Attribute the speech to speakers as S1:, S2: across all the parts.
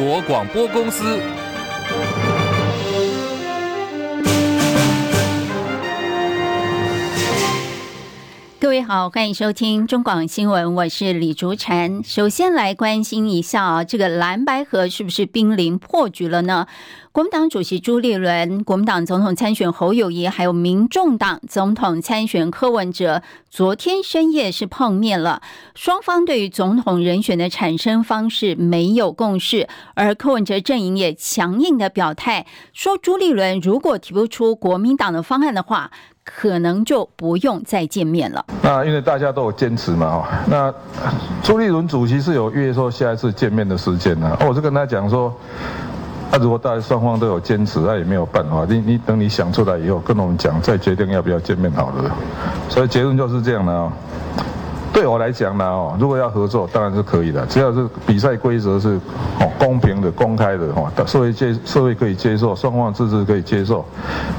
S1: 国广播公司。
S2: 各位好，欢迎收听中广新闻，我是李竹婵。首先来关心一下啊，这个蓝白河是不是濒临破局了呢？国民党主席朱立伦、国民党总统参选侯友谊，还有民众党总统参选柯文哲，昨天深夜是碰面了。双方对于总统人选的产生方式没有共识，而柯文哲阵营也强硬的表态，说朱立伦如果提不出国民党的方案的话。可能就不用再见面了。
S3: 那因为大家都有坚持嘛，那朱立伦主席是有约说下一次见面的时间呢。我就跟他讲说，那如果大家双方都有坚持，那也没有办法。你你等你想出来以后，跟我们讲，再决定要不要见面好了。所以结论就是这样的。对我来讲呢，哦，如果要合作，当然是可以的，只要是比赛规则是哦公平的、公开的，哦，社会接社会可以接受，双方自治可以接受。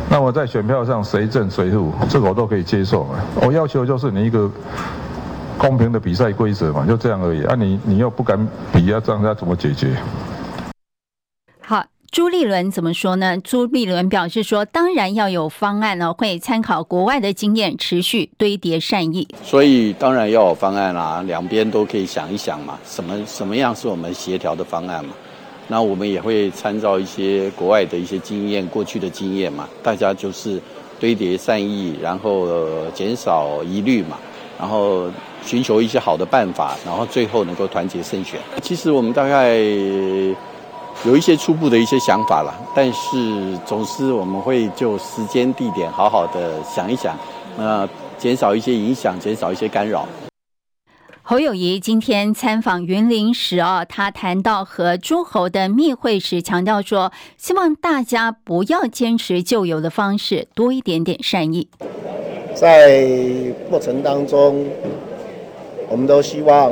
S3: 那么在选票上谁胜谁负，这个我都可以接受。我要求就是你一个公平的比赛规则嘛，就这样而已。啊你，你你又不敢比，啊，这样要怎么解
S2: 决？朱立伦怎么说呢？朱立伦表示说：“当然要有方案呢，会参考国外的经验，持续堆叠善意。
S4: 所以当然要有方案啦，两边都可以想一想嘛，什么什么样是我们协调的方案嘛？那我们也会参照一些国外的一些经验，过去的经验嘛，大家就是堆叠善意，然后减少疑虑嘛，然后寻求一些好的办法，然后最后能够团结胜选。其实我们大概。”有一些初步的一些想法了，但是总是我们会就时间地点好好的想一想，呃，减少一些影响，减少一些干扰。
S2: 侯友谊今天参访云林时啊，他谈到和诸侯的密会时，强调说，希望大家不要坚持旧有的方式，多一点点善意。
S5: 在过程当中，我们都希望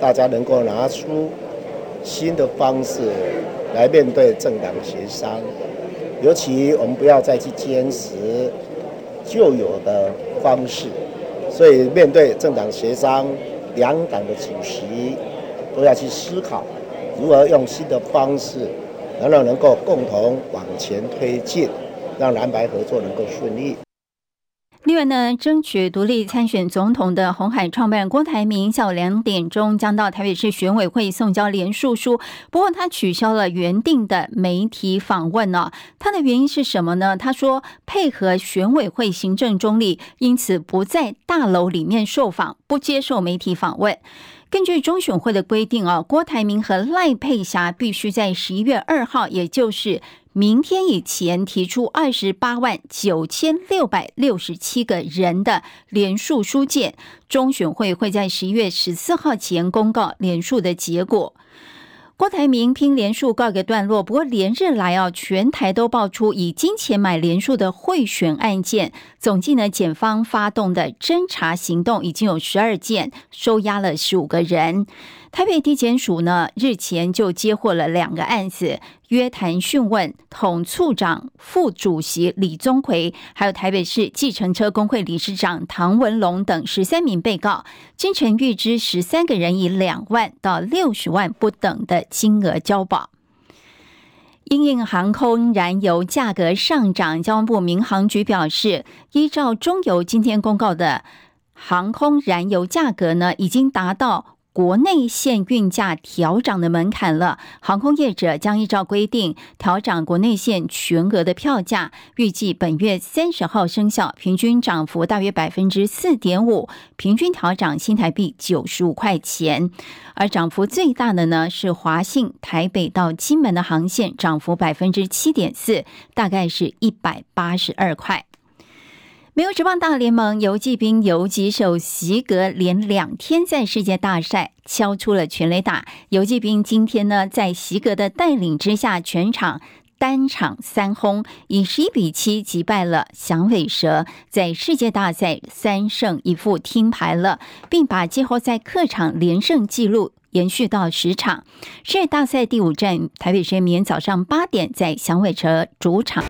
S5: 大家能够拿出。新的方式来面对政党协商，尤其我们不要再去坚持旧有的方式，所以面对政党协商，两党的主席都要去思考如何用新的方式，能让能够共同往前推进，让蓝白合作能够顺利。
S2: 另外呢，争取独立参选总统的红海创办人郭台铭下午两点钟将到台北市选委会送交连署书，不过他取消了原定的媒体访问呢。他的原因是什么呢？他说配合选委会行政中立，因此不在大楼里面受访，不接受媒体访问。根据中选会的规定啊，郭台铭和赖佩霞必须在十一月二号，也就是。明天以前提出二十八万九千六百六十七个人的连署书件，中选会会在十一月十四号前公告连署的结果。郭台铭拼连署告一个段落，不过连日来啊，全台都爆出以金钱买连署的贿选案件，总计呢，检方发动的侦查行动已经有十二件，收押了十五个人。台北地检署呢，日前就接获了两个案子，约谈讯问统促长、副主席李宗奎，还有台北市计程车工会理事长唐文龙等十三名被告，金城预支十三个人以两万到六十万不等的金额交保。因应航空燃油价格上涨，交通部民航局表示，依照中油今天公告的航空燃油价格呢，已经达到。国内线运价调涨的门槛了，航空业者将依照规定调涨国内线全额的票价，预计本月三十号生效，平均涨幅大约百分之四点五，平均调涨新台币九十五块钱，而涨幅最大的呢是华信台北到金门的航线，涨幅百分之七点四，大概是一百八十二块。美国职棒大联盟游骑兵游击手席格连两天在世界大赛敲出了全垒打。游骑兵今天呢，在席格的带领之下，全场单场三轰，以十一比七击败了响尾蛇，在世界大赛三胜一负听牌了，并把季后赛客场连胜纪录延续到十场。世界大赛第五站，台北时间明早上八点在响尾蛇主场。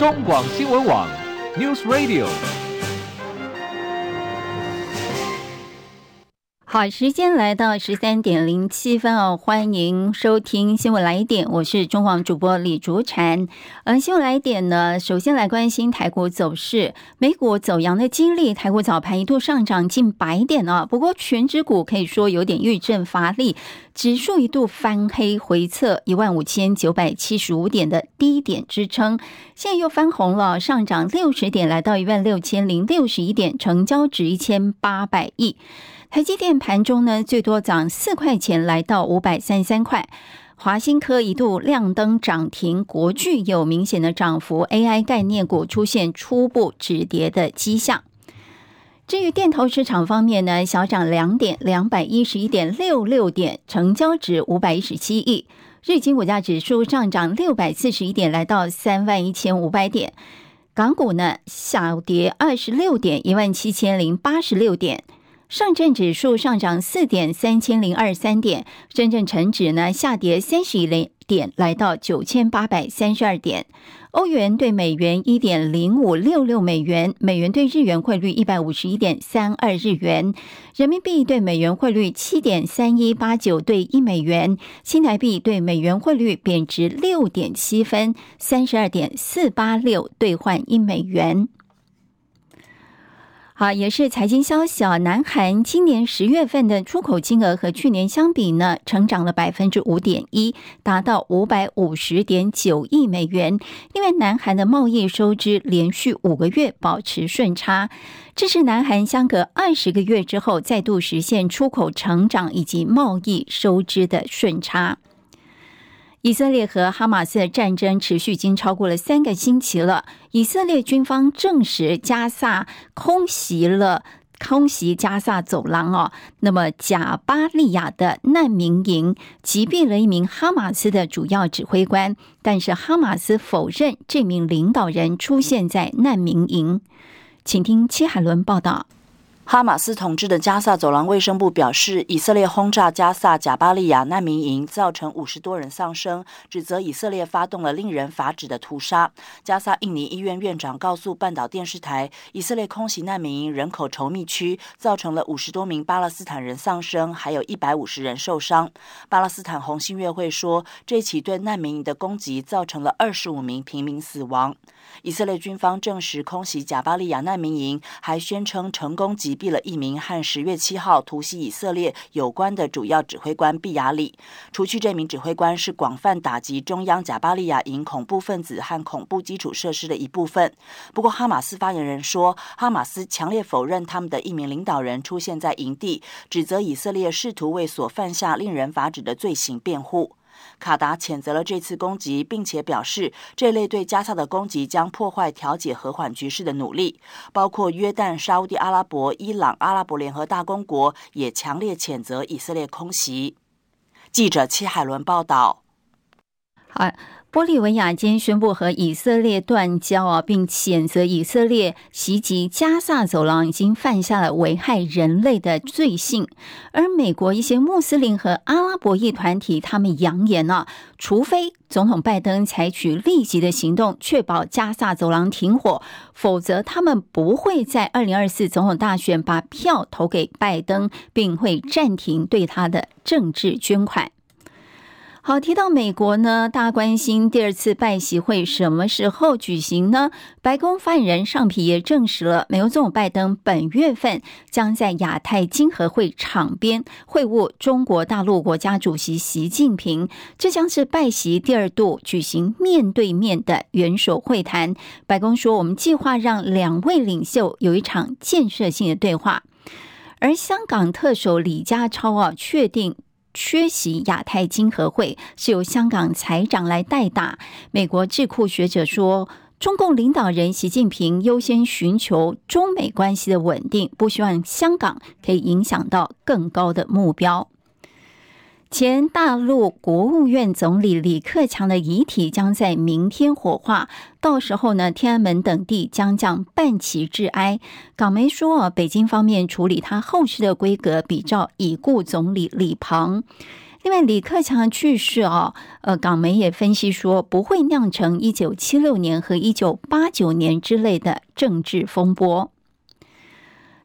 S1: 中广新闻网，News Radio。
S2: 好，时间来到十三点零七分哦，欢迎收听新闻来一点，我是中广主播李竹婵。而新闻来一点呢，首先来关心台股走势，美股走阳的激励，台股早盘一度上涨近百点啊，不过全指股可以说有点遇震乏力，指数一度翻黑回测一万五千九百七十五点的低点支撑，现在又翻红了，上涨六十点，来到一万六千零六十一点，成交值一千八百亿。台积电盘中呢，最多涨四块钱，来到五百三十三块。华新科一度亮灯涨停，国巨有明显的涨幅，AI 概念股出现初步止跌的迹象。至于电投市场方面呢，小涨两点，两百一十一点六六点，成交值五百一十七亿。日经股价指数上涨六百四十一点，来到三万一千五百点。港股呢，小跌二十六点，一万七千零八十六点。上证指数上涨四点，三千零二十三点；深圳成指呢下跌三十零点，来到九千八百三十二点。欧元兑美元一点零五六六美元，美元兑日元汇率一百五十一点三二日元，人民币对美元汇率七点三一八九兑一美元，新台币对美元汇率贬值六点七分，三十二点四八六兑换一美元。好，也是财经消息啊。南韩今年十月份的出口金额和去年相比呢，成长了百分之五点一，达到五百五十点九亿美元。因为南韩的贸易收支连续五个月保持顺差，这是南韩相隔二十个月之后再度实现出口成长以及贸易收支的顺差。以色列和哈马斯的战争持续已经超过了三个星期了。以色列军方证实，加萨空袭了空袭加萨走廊哦。那么，贾巴利亚的难民营击毙了一名哈马斯的主要指挥官，但是哈马斯否认这名领导人出现在难民营。请听戚海伦报道。
S6: 哈马斯统治的加萨走廊卫生部表示，以色列轰炸加萨贾巴利亚难民营，造成五十多人丧生，指责以色列发动了令人发指的屠杀。加萨印尼医院院长告诉半岛电视台，以色列空袭难民营人口稠密区，造成了五十多名巴勒斯坦人丧生，还有一百五十人受伤。巴勒斯坦红新月会说，这起对难民营的攻击造成了二十五名平民死亡。以色列军方证实空袭贾巴利亚难民营，还宣称成功击毙了一名和十月七号突袭以色列有关的主要指挥官毕亚里。除去这名指挥官是广泛打击中央贾巴利亚营恐怖分子和恐怖基础设施的一部分。不过，哈马斯发言人说，哈马斯强烈否认他们的一名领导人出现在营地，指责以色列试图为所犯下令人发指的罪行辩护。卡达谴责了这次攻击，并且表示，这类对加萨的攻击将破坏调解和缓局势的努力。包括约旦、沙乌地阿拉伯、伊朗、阿拉伯联合大公国也强烈谴责以色列空袭。记者戚海伦报道。
S2: 好。玻利维亚今天宣布和以色列断交啊，并谴责以色列袭击加萨走廊已经犯下了危害人类的罪行。而美国一些穆斯林和阿拉伯裔团体，他们扬言呢，除非总统拜登采取立即的行动，确保加萨走廊停火，否则他们不会在二零二四总统大选把票投给拜登，并会暂停对他的政治捐款。好，提到美国呢，大家关心第二次拜习会什么时候举行呢？白宫发言人尚皮也证实了，美国总统拜登本月份将在亚太经合会场边会晤中国大陆国家主席习近平，这将是拜习第二度举行面对面的元首会谈。白宫说，我们计划让两位领袖有一场建设性的对话。而香港特首李家超啊，确定。缺席亚太经合会是由香港财长来代打。美国智库学者说，中共领导人习近平优先寻求中美关系的稳定，不希望香港可以影响到更高的目标。前大陆国务院总理李克强的遗体将在明天火化，到时候呢，天安门等地将降半旗致哀。港媒说啊，北京方面处理他后事的规格比照已故总理李鹏。另外，李克强去世啊，呃，港媒也分析说，不会酿成一九七六年和一九八九年之类的政治风波。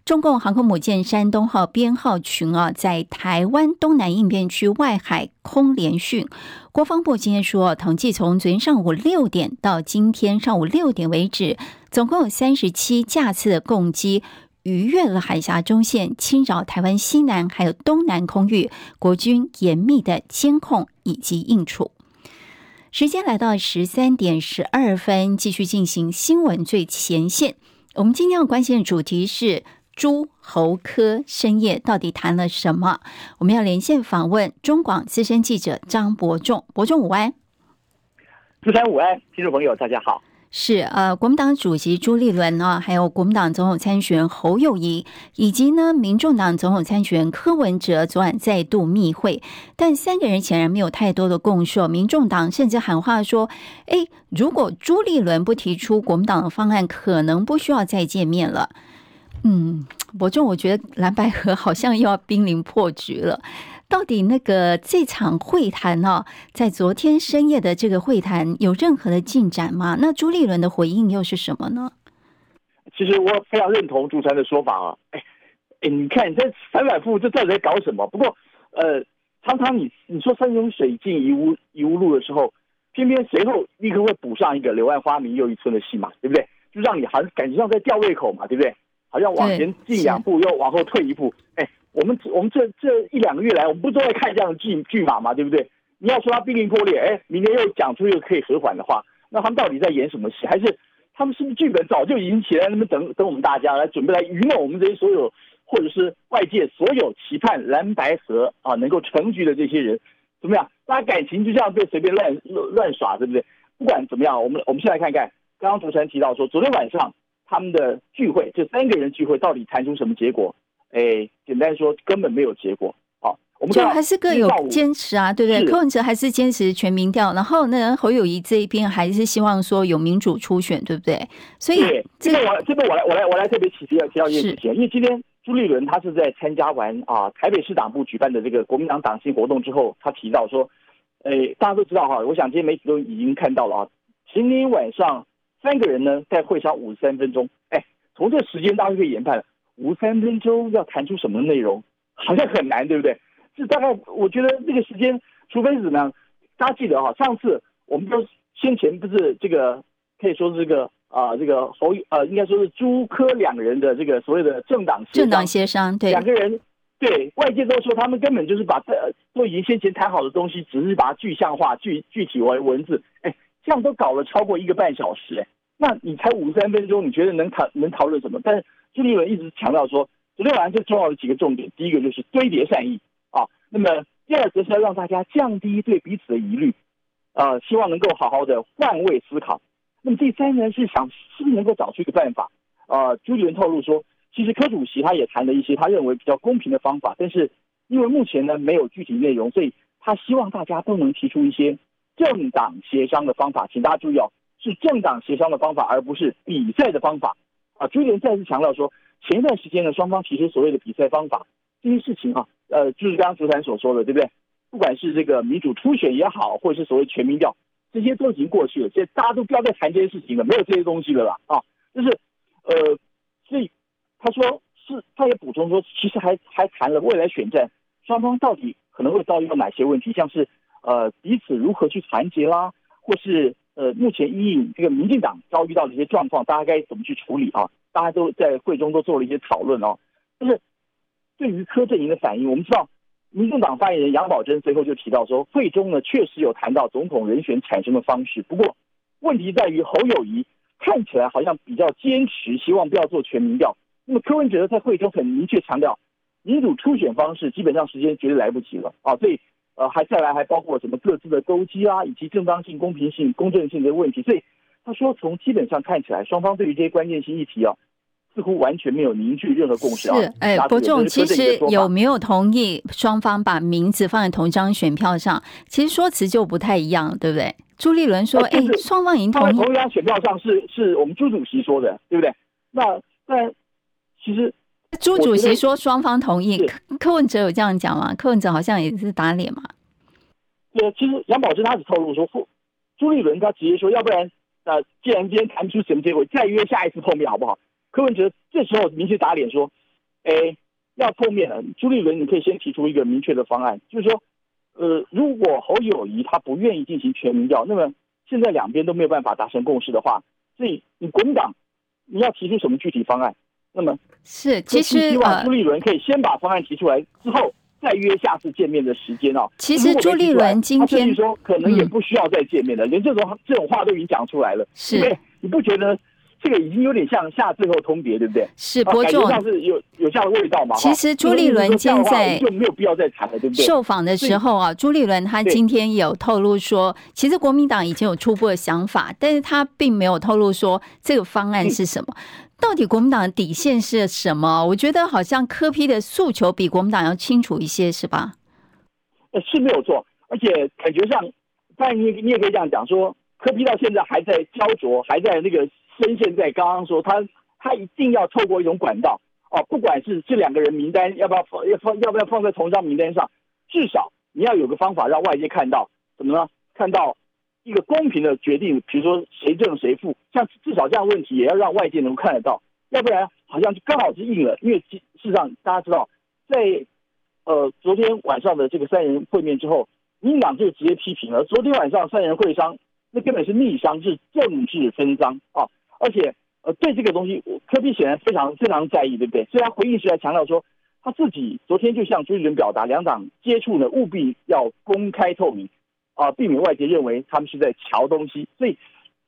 S2: 中共航空母舰山东号编号群啊，在台湾东南应变区外海空联训。国防部今天说，统计从昨天上午六点到今天上午六点为止，总共有三十七架次的共机逾越了海峡中线，侵扰台湾西南还有东南空域，国军严密的监控以及应处。时间来到十三点十二分，继续进行新闻最前线。我们今天要关心的主题是。朱侯科深夜到底谈了什么？我们要连线访问中广资深记者张伯仲。伯仲午安，
S7: 资深午安，听众朋友大家好。
S2: 是呃，国民党主席朱立伦啊，还有国民党总统参选人侯友谊，以及呢，民众党总统参选人柯文哲，昨晚再度密会，但三个人显然没有太多的共识。民众党甚至喊话说：“哎，如果朱立伦不提出国民党的方案，可能不需要再见面了。”嗯，伯仲，我觉得蓝白合好像又要濒临破局了。到底那个这场会谈呢、在昨天深夜的这个会谈有任何的进展吗？那朱立伦的回应又是什么呢？
S7: 其实我非常认同朱三的说法啊。哎哎，你看这反反复复，这到底在搞什么？不过呃，常常你你说山穷水尽疑无疑无路的时候，偏偏随后立刻会补上一个柳暗花明又一村的戏码，对不对？就让你好像感觉上在吊胃口嘛，对不对？好像往前进两步，又往后退一步。哎，我们我们这这一两个月来，我们不都在看这样的剧剧码吗？对不对？你要说他濒临破裂，哎，明天又讲出一个可以和缓的话，那他们到底在演什么戏？还是他们是不是剧本早就已经写在那边等等我们大家来准备来愚弄我们这些所有，或者是外界所有期盼蓝白河啊能够成局的这些人怎么样？大家感情就这样被随便乱乱耍，对不对？不管怎么样，我们我们先来看看，刚刚主持人提到说，昨天晚上。他们的聚会，这三个人聚会到底谈出什么结果？哎，简单说，根本没有结果。好，我们就
S2: 还是各有坚持啊，对不对？柯文哲还是坚持全民调，然后呢，侯友谊这一边还是希望说有民主初选，对不对？所以
S7: 这个我这边我来我来我来特别提提提到一件事情，因为今天朱立伦他是在参加完啊台北市党部举办的这个国民党党庆活动之后，他提到说，哎，大家都知道哈，我想这些媒体都已经看到了啊，今天晚上。三个人呢，在会上五十三分钟，哎，从这时间大家可以研判，五十三分钟要谈出什么内容，好像很难，对不对？是大概，我觉得这个时间，除非是怎么样？大家记得哈，上次我们都先前不是这个，可以说是这个啊、呃，这个侯呃，应该说是朱科两个人的这个所谓的政党
S2: 政党协商，对，
S7: 两个人对外界都说他们根本就是把这都已经先前谈好的东西，只是把它具象化、具具体为文字，哎，这样都搞了超过一个半小时，哎。那你才五三分钟，你觉得能讨能讨论什么？但是朱立伦一直强调说，昨天晚上最重要的几个重点，第一个就是堆叠善意啊，那么第二个是要让大家降低对彼此的疑虑，啊，希望能够好好的换位思考。那么第三呢是想是不是能够找出一个办法？啊，朱立伦透露说，其实柯主席他也谈了一些他认为比较公平的方法，但是因为目前呢没有具体内容，所以他希望大家都能提出一些政党协商的方法，请大家注意哦。是政党协商的方法，而不是比赛的方法啊！朱立伦再次强调说，前一段时间呢，双方提出所谓的比赛方法这些事情啊，呃，就是刚刚主持人所说的，对不对？不管是这个民主初选也好，或者是所谓全民调，这些都已经过去了，现在大家都不要再谈这些事情了，没有这些东西了啦啊！就是呃，所以他说是，他也补充说，其实还还谈了未来选战，双方到底可能会遭遇到哪些问题，像是呃彼此如何去团结啦，或是。呃，目前因应这个民进党遭遇到的一些状况，大家该怎么去处理啊？大家都在会中都做了一些讨论哦。就是对于柯震营的反应，我们知道，民进党发言人杨宝珍随后就提到说，会中呢确实有谈到总统人选产生的方式，不过问题在于侯友谊看起来好像比较坚持，希望不要做全民调。那么柯文哲在会中很明确强调，民主初选方式基本上时间绝对来不及了啊，所以。呃，还再来还包括什么各自的勾机啊，以及正当性、公平性、公正性的问题。所以他说，从基本上看起来，双方对于这些关键性议题啊，似乎完全没有凝聚任何共识啊。
S2: 是，哎，伯仲，其实有没有同意双方把名字放在同一张选票上？其实说辞就不太一样，对不对？朱立伦说，哎，双方已经同意。
S7: 同一张选票上是是我们朱主席说的，对不对？那那其实。
S2: 朱主席说双方同意，柯文哲有这样讲吗？柯文哲好像也是打脸嘛。
S7: 对，其实杨宝珍他只透露说，朱立伦他直接说，要不然呃，既然今天谈不出什么结果，再约下一次碰面好不好？柯文哲这时候明确打脸说，哎，要碰面了，朱立伦你可以先提出一个明确的方案，就是说，呃，如果侯友谊他不愿意进行全民调，那么现在两边都没有办法达成共识的话，所以你国民党你要提出什么具体方案？那么
S2: 是，其实
S7: 希望朱立伦可以先把方案提出来之后。再约下次见面的时间哦。
S2: 其实朱立伦今天
S7: 说可能也不需要再见面了，嗯、连这种这种话都已经讲出来了。
S2: 是，
S7: 你不觉得这个已经有点像下最后通牒，对不对？
S2: 是，伯仲、
S7: 啊、是有有这样的味道吗？
S2: 其实朱立伦现在
S7: 就没有必要再谈了，对不对？
S2: 受访的时候啊，朱立伦他今天有透露说，其实国民党已经有初步的想法，但是他并没有透露说这个方案是什么。嗯到底国民党的底线是什么？我觉得好像柯批的诉求比国民党要清楚一些，是吧？
S7: 呃，是没有错，而且感觉上，但你你也可以这样讲说，柯批到现在还在焦灼，还在那个深陷在刚刚说他他一定要透过一种管道哦，不管是这两个人名单要不要放要放要不要放在同一张名单上，至少你要有个方法让外界看到怎么呢？看到。一个公平的决定，比如说谁正谁负，像至少这样问题也要让外界能够看得到，要不然好像就刚好是硬了。因为事实上大家知道，在呃昨天晚上的这个三人会面之后，民党就直接批评了，昨天晚上三人会商那根本是密商，是政治分赃啊！而且呃对这个东西，柯 P 显然非常非常在意，对不对？所以他回应时还强调说，他自己昨天就向朱立伦表达，两党接触呢务必要公开透明。啊，避免外界认为他们是在瞧东西，所以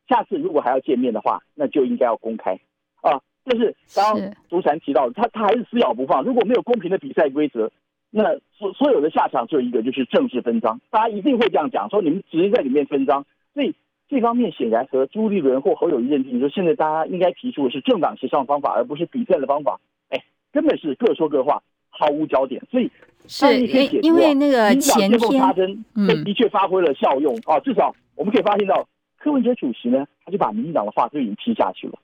S7: 下次如果还要见面的话，那就应该要公开啊。但是刚刚竹禅提到，他他还是死咬不放。如果没有公平的比赛规则，那所所有的下场只有一个就是政治分赃，大家一定会这样讲，说你们直接在里面分赃。所以这方面显然和朱立伦或侯友谊认定，说现在大家应该提出的是政党协商方法，而不是比赛的方法。哎，根本是各说各话，毫无焦点。所以。
S2: 是，因因为那个前天，
S7: 嗯，的确发挥了效用啊。至少我们可以发现到，柯文哲主席呢，他就把民进党的话都已经踢下去了，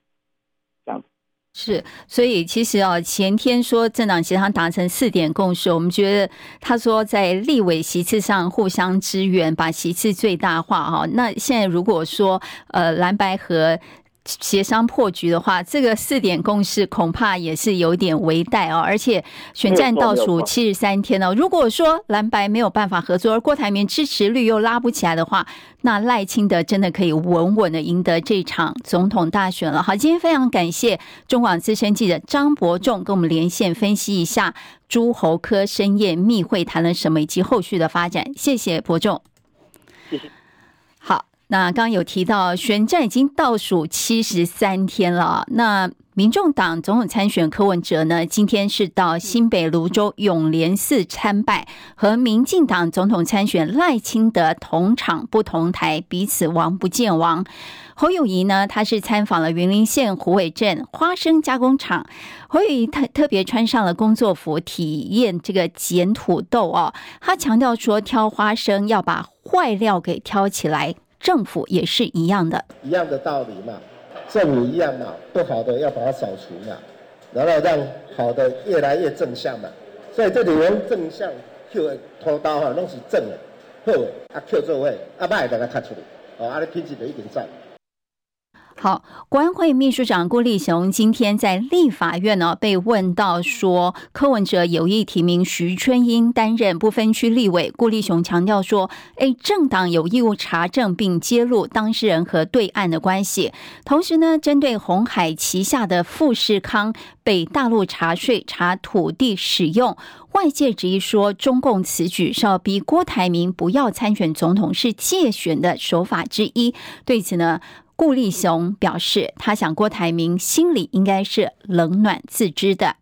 S7: 这样子。
S2: 是，所以其实啊，前天说政党协商达成四点共识，我们觉得他说在立委席次上互相支援，把席次最大化哈。那现在如果说呃蓝白合。协商破局的话，这个四点共识恐怕也是有点危殆哦。而且选战倒数七十三天哦，如果说蓝白没有办法合作，而郭台铭支持率又拉不起来的话，那赖清德真的可以稳稳的赢得这场总统大选了。好，今天非常感谢中广资深记者张伯仲跟我们连线分析一下诸侯科深夜密会谈了什么以及后续的发展。谢谢伯仲。
S7: 谢
S2: 谢。那刚刚有提到选战已经倒数七十三天了，那民众党总统参选柯文哲呢，今天是到新北芦洲永联寺参拜，和民进党总统参选赖清德同场不同台，彼此王不见王。侯友谊呢，他是参访了云林县虎尾镇花生加工厂，侯友谊特特别穿上了工作服，体验这个捡土豆哦。他强调说，挑花生要把坏料给挑起来。政府也是一样的，
S5: 一样的道理嘛，政府一样嘛，不好的要把它扫除嘛，然后让好的越来越正向嘛，所以这里用正向 Q 的拖刀哈，拢是正的，好的啊 Q 做位，啊歹的给它卡出来，哦，啊你品质就一定在。
S2: 好，国安会秘书长郭立雄今天在立法院呢被问到说，柯文哲有意提名徐春英担任不分区立委。郭立雄强调说，诶，政党有义务查证并揭露当事人和对岸的关系。同时呢，针对红海旗下的富士康被大陆查税、查土地使用，外界质疑说，中共此举是要逼郭台铭不要参选总统，是借选的手法之一。对此呢，顾立雄表示，他想郭台铭心里应该是冷暖自知的。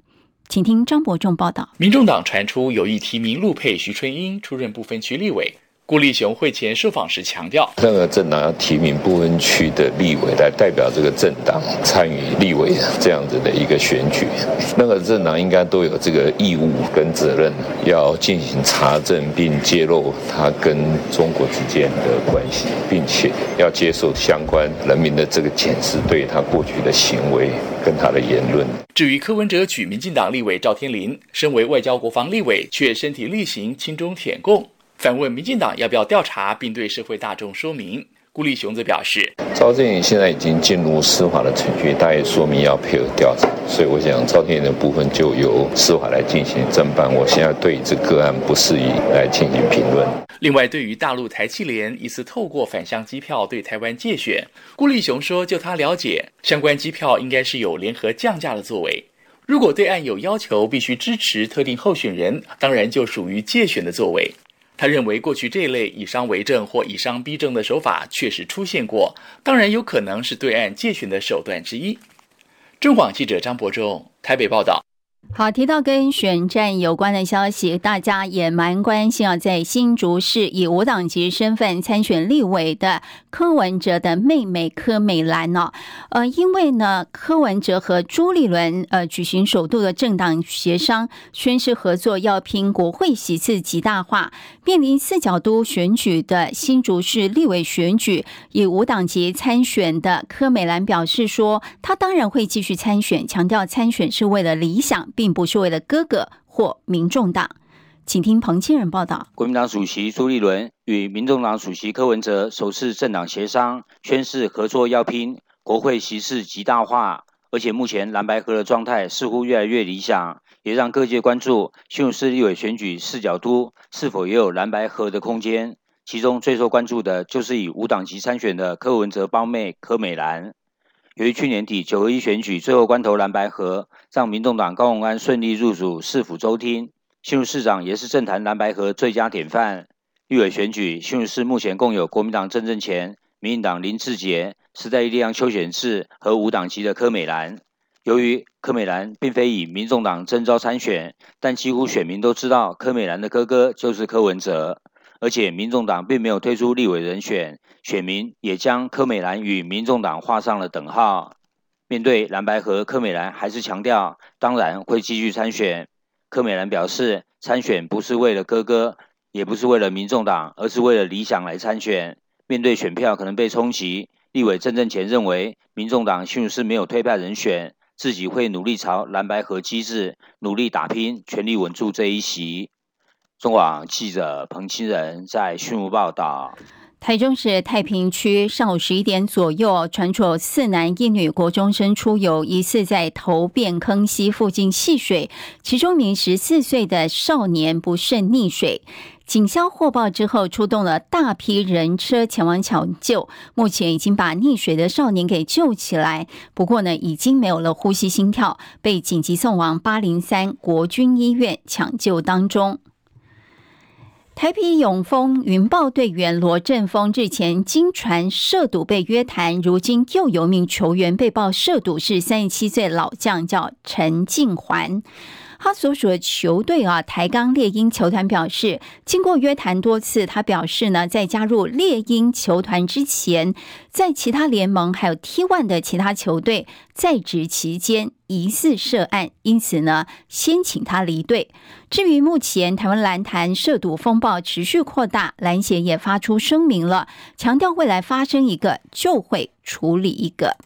S2: 请听张伯仲报道。
S1: 民众党传出有意提名陆配徐春英出任不分区立委。顾立雄会前受访时强调，
S8: 那个政党要提名不分区的立委来代表这个政党参与立委这样子的一个选举，那个政党应该都有这个义务跟责任，要进行查证并揭露他跟中国之间的关系，并且要接受相关人民的这个检视，对他过去的行为跟他的言论。
S1: 至于柯文哲举民进党立委赵天麟，身为外交国防立委，却身体力行亲中舔共。反问民进党要不要调查，并对社会大众说明。顾立雄则表示，
S8: 赵正颖现在已经进入司法的程序，大约说明要配合调查，所以我想赵天颖的部分就由司法来进行侦办。我现在对这个案不适宜来进行评论。
S1: 另外，对于大陆台气联疑似透过返乡机票对台湾借选，顾立雄说，就他了解，相关机票应该是有联合降价的作为。如果对岸有要求必须支持特定候选人，当然就属于借选的作为。他认为，过去这类以商为政或以商逼政的手法确实出现过，当然有可能是对岸借选的手段之一。中广记者张博仲台北报道。
S2: 好，提到跟选战有关的消息，大家也蛮关心啊。在新竹市以无党籍身份参选立委的柯文哲的妹妹柯美兰呢，呃，因为呢，柯文哲和朱立伦呃举行首度的政党协商，宣誓合作要拼国会席次极大化。面临四角都选举的新竹市立委选举，以无党籍参选的柯美兰表示说，她当然会继续参选，强调参选是为了理想。并不是为了哥哥或民众党，请听彭清仁报道。
S9: 国民党主席朱立伦与民众党主席柯文哲首次政党协商，宣誓合作要拼国会席次极大化，而且目前蓝白合的状态似乎越来越理想，也让各界关注新竹市立委选举四角都是否也有蓝白合的空间。其中最受关注的就是以无党籍参选的柯文哲胞妹柯美兰。由于去年底九合一选举最后关头蓝白合，让民众党高虹安顺利入主市府州厅，新竹市长也是政坛蓝白合最佳典范。立委选举，新竹市目前共有国民党郑政前、民进党林志杰、时代力量邱显智和无党籍的柯美兰。由于柯美兰并非以民众党征召参选，但几乎选民都知道柯美兰的哥哥就是柯文哲。而且，民众党并没有推出立委人选，选民也将柯美兰与民众党画上了等号。面对蓝白合，柯美兰还是强调，当然会继续参选。柯美兰表示，参选不是为了哥哥，也不是为了民众党，而是为了理想来参选。面对选票可能被冲击，立委郑正前认为，民众党新竹市没有推派人选，自己会努力朝蓝白合机制努力打拼，全力稳住这一席。中广记者彭清仁在新竹报道：
S2: 台中市太平区上午十一点左右，传出四男一女国中生出游，疑似在头汴坑溪附近戏水，其中一名十四岁的少年不慎溺水。警消获报之后，出动了大批人车前往抢救，目前已经把溺水的少年给救起来，不过呢，已经没有了呼吸心跳，被紧急送往八零三国军医院抢救当中。台啤永丰云豹队员罗振峰日前经传涉赌被约谈，如今又有名球员被曝涉赌，是三十七岁老将，叫陈敬环。他所属的球队啊，台钢猎鹰球团表示，经过约谈多次，他表示呢，在加入猎鹰球团之前，在其他联盟还有 T1 的其他球队在职期间疑似涉案，因此呢，先请他离队。至于目前台湾篮坛涉赌风暴持续扩大，篮协也发出声明了，强调未来发生一个就会处理一个。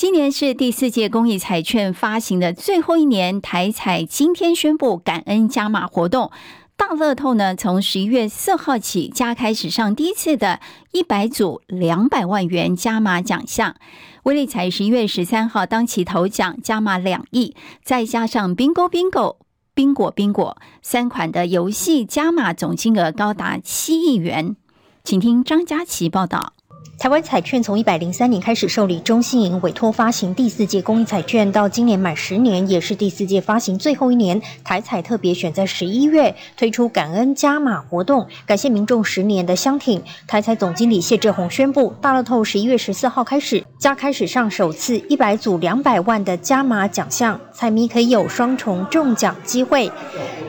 S2: 今年是第四届公益彩券发行的最后一年，台彩今天宣布感恩加码活动。大乐透呢，从十一月四号起加开始上第一次的一百组两百万元加码奖项。威力彩十一月十三号当期头奖加码两亿，再加上 Bingo Bingo、宾果冰果三款的游戏加码总金额高达七亿元。请听张佳琪报道。
S10: 台湾彩券从一百零三年开始受理中信银委托发行第四届公益彩券，到今年满十年，也是第四届发行最后一年。台彩特别选在十一月推出感恩加码活动，感谢民众十年的相挺。台彩总经理谢志宏宣布，大乐透十一月十四号开始加开始上首次一百组两百万的加码奖项，彩迷可以有双重中奖机会。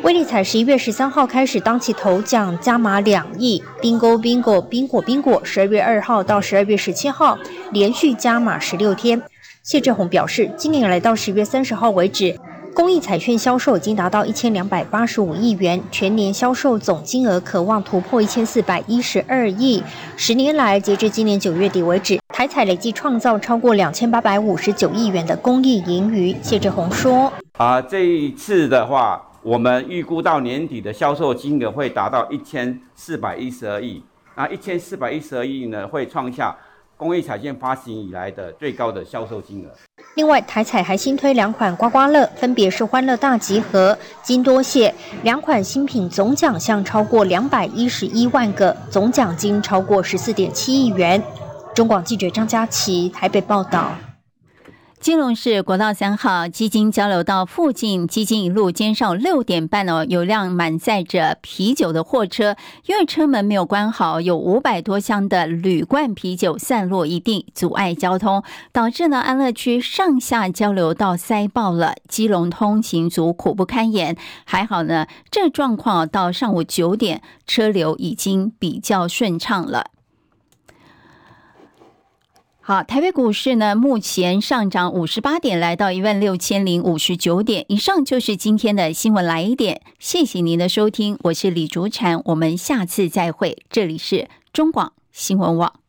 S10: 威力彩十一月十三号开始当期头奖加码两亿，Bingo Bingo 宾果宾果，十二月二号到。十二月十七号连续加码十六天，谢志宏表示，今年来到十月三十号为止，公益彩券销售已经达到一千两百八十五亿元，全年销售总金额可望突破一千四百一十二亿。十年来，截至今年九月底为止，台彩累计创造超过两千八百五十九亿元的公益盈余。谢志宏说：“
S11: 啊，这一次的话，我们预估到年底的销售金额会达到一千四百一十二亿。”啊，一千四百一十二亿呢，会创下公益彩券发行以来的最高的销售金额。
S10: 另外，台彩还新推两款刮刮乐，分别是欢乐大集合、金多谢两款新品，总奖项超过两百一十一万个，总奖金超过十四点七亿元。中广记者张佳琪台北报道。
S2: 基隆市国道三号基金交流道附近，基金一路今上六点半哦，有辆满载着啤酒的货车，因为车门没有关好，有五百多箱的铝罐啤酒散落一地，阻碍交通，导致呢安乐区上下交流道塞爆了，基隆通行族苦不堪言。还好呢，这状况到上午九点，车流已经比较顺畅了。好，台北股市呢，目前上涨五十八点，来到一万六千零五十九点。以上就是今天的新闻来一点，谢谢您的收听，我是李竹婵，我们下次再会，这里是中广新闻网。